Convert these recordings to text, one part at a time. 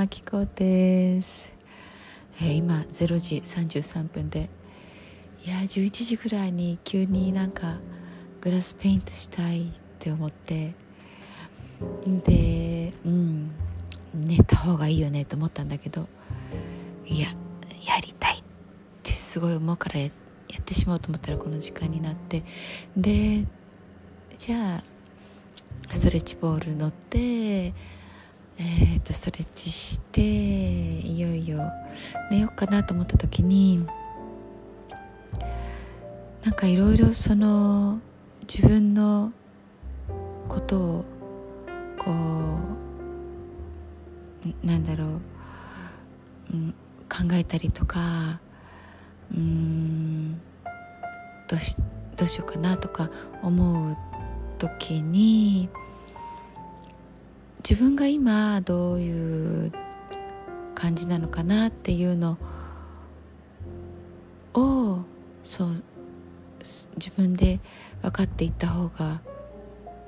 マキコです、えー、今0時33分で。いや11時ぐらいに急になんかグラスペイントしたいって思って。でうん寝た方がいいよねと思ったんだけど。いややりたいってすごい思うからやってしまおうと思ったらこの時間になって。でじゃあストレッチボール乗ってえー、とストレッチしていよいよ寝ようかなと思った時になんかいろいろその自分のことをこうなんだろう、うん、考えたりとかうんどうしどうしようかなとか思う時に自分が今どういう感じなのかなっていうのをそう自分で分かっていった方が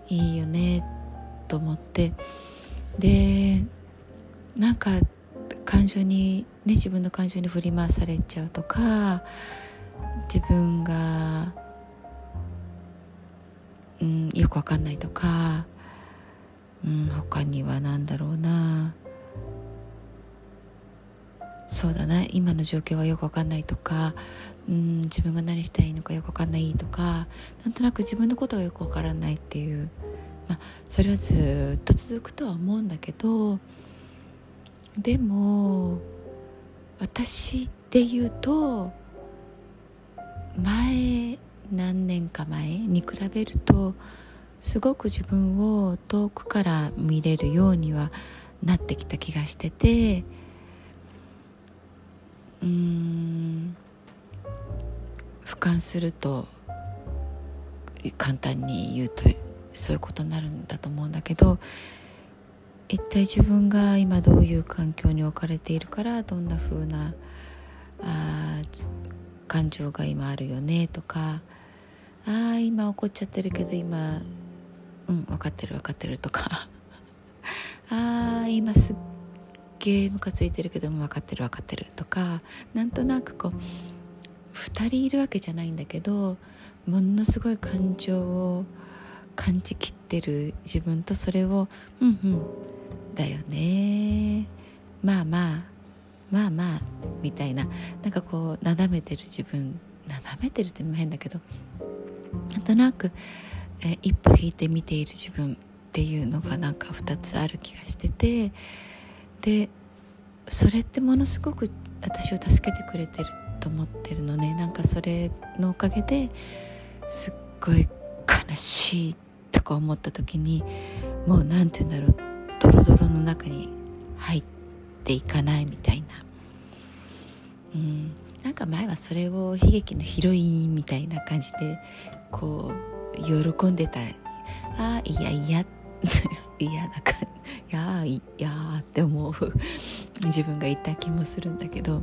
いいよねと思って。でなんか感情にね自分の感情に振り回されちゃうとか自分が、うん、よく分かんないとか、うん、他には何だろうな。そうだな。今の状況がよく分かんないとか、うん、自分が何したらいいのかよく分かんないとか。なんとなく自分のことがよく分からないっていう、まあ、それはずっと続くとは思うんだけど。でも私で言うと前何年か前に比べるとすごく自分を遠くから見れるようにはなってきた気がしてて。うん俯瞰すると簡単に言うとそういうことになるんだと思うんだけど一体自分が今どういう環境に置かれているからどんな風なあ感情が今あるよねとかああ今怒っちゃってるけど今うん分かってる分かってるとか。ああ今すっげえムカついてるけども分かってる分かってるとか。なんとなくこう2人いるわけじゃないんだけどものすごい感情を感じきってる自分とそれを「うんうんだよね。まあまあまあまあ」みたいな。なんかこうなだめてる自分。なだめてるっても変だけど。なんとなく、え一歩引いて見ている自分っていうのがなんか2つある気がしてて。でそれってものすごく私を助けてくれてると思ってるのね。なんかそれのおかげですっごい悲しいとか思った時にもう何て言うんだろう。ドロドロの中に入っていかないみたいな。うん。なんか前はそれを悲劇のヒロインみたいな感じでこう喜んでたあいやいや 嫌な感じやいやーって思う 自分がいた気もするんだけど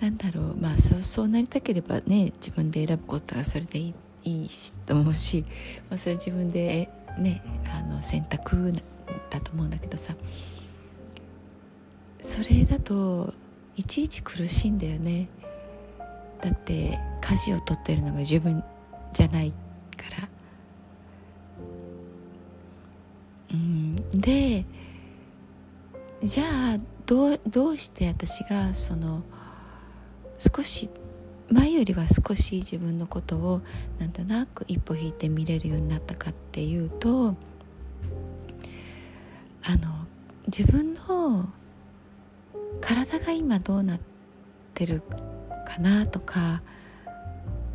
なんだろうまあそうそうなりたければね自分で選ぶことはそれでいいいいしと思うし、まあ、それ自分でねあの選択だと思うんだけどさそれだといちいち苦しいんだよね。だって舵を取ってるのが自分じゃないから。うん。でじゃあどうどうして私がその少し前よりは少し自分のことをなんとなく一歩引いて見れるようになったかっていうとあの自分の体が今どうなってるかなとか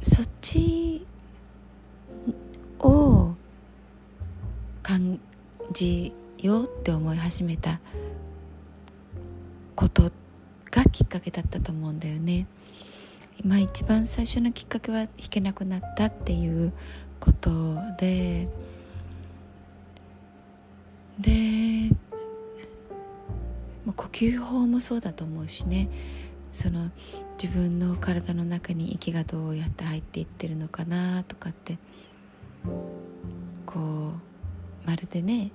そっちを感じようって思い始めたことがきっかけだったと思うんだよね。今一番最初のきっかけは弾けなくなったっていうことで。で呼吸法もそうだと思うしね。その自分の体の中に息がどうやって入っていってるのかなとかって。こうまるでね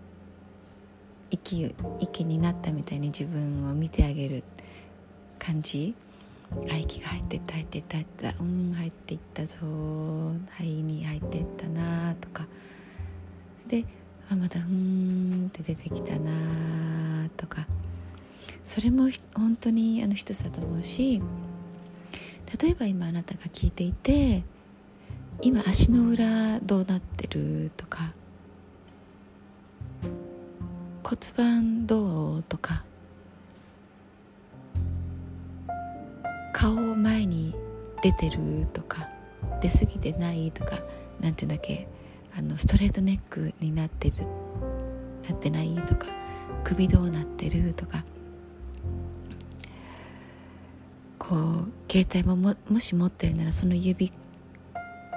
息息になったみたいに自分を見てあげる感じ。あ息が入ってった入ってった入った。うん入っていったぞ肺に入っていったなとか。であまたうんって出てきたなとか。それも本当にあの一つだと思うし例えば今あなたが聞いていて今足の裏どうなってるとか骨盤どうとか顔前に出てるとか出過ぎてないとかなんていうんだっけあのストレートネックになってるなってないとか首どうなってるとかこう携帯もももし持ってるならその指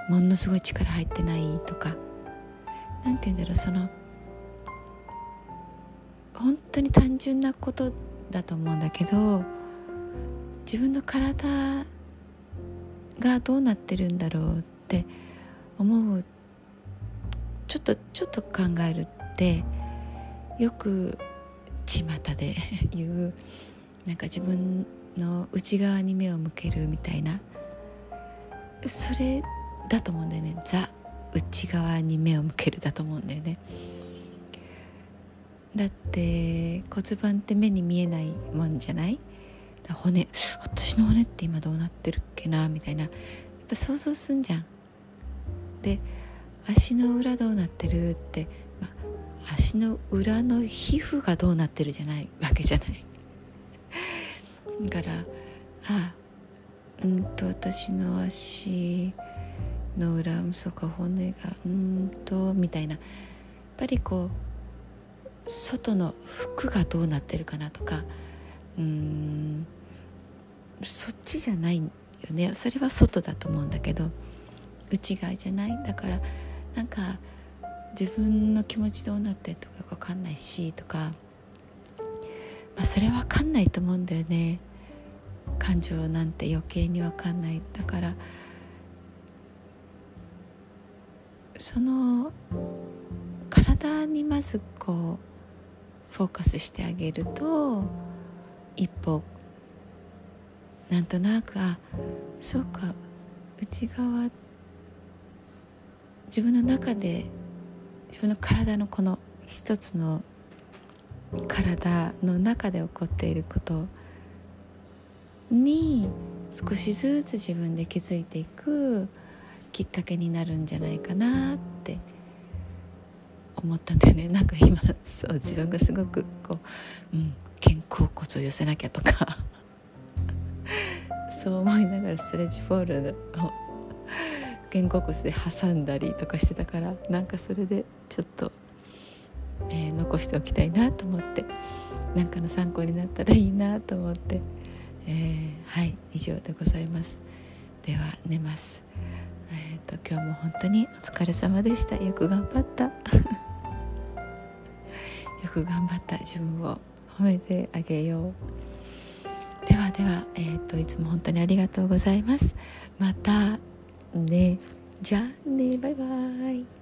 ものすごい力入ってないとか何て言うんだろうその本当に単純なことだと思うんだけど自分の体がどうなってるんだろうって思うちょっとちょっと考えるってよく巷で 言うなんか自分の内側に目を向けるみたいな。それだと思うんだよね。ザ内側に目を向けるだと思うんだよね。だって骨盤って目に見えないもんじゃない？骨私の骨って今どうなってるっけな？みたいな。やっぱ想像すんじゃん。で足の裏どうなってるって、ま、足の裏の皮膚がどうなってるじゃない？わけじゃない。だからあうんと私の足の裏そか骨がうんとみたいな。やっぱりこう外の服がどうなってるかなとかうんそっちじゃないよね。それは外だと思うんだけど内側じゃない？だからなんか自分の気持ちどうなってるとか分かんないしとか、まあ、それ分かんないと思うんだよね。感情なんて余計に分かんない。だからその体にまずこうフォーカスしてあげると一歩なんとなくあそうか内側自分の中で自分の体のこの一つの体の中で起こっていることに少しずつ自分で気づいていく。きっかけになるんじゃないかなって思ったんだよね。なんか今そう自分がすごくこう、うん、肩甲骨を寄せなきゃとか。そう思いながらストレッチフォールを肩甲骨で挟んだりとかしてたからなんかそれでちょっと、えー、残しておきたいなと思って。何かの参考になったらいいなと思って、えー、はい以上でございます。では寝ます。えーと、今日も本当にお疲れ様でした。よく頑張った。よく頑張った。自分を褒めてあげよう。ではでは、えーと、いつも本当にありがとうございます。またね。じゃあね。バイバイ。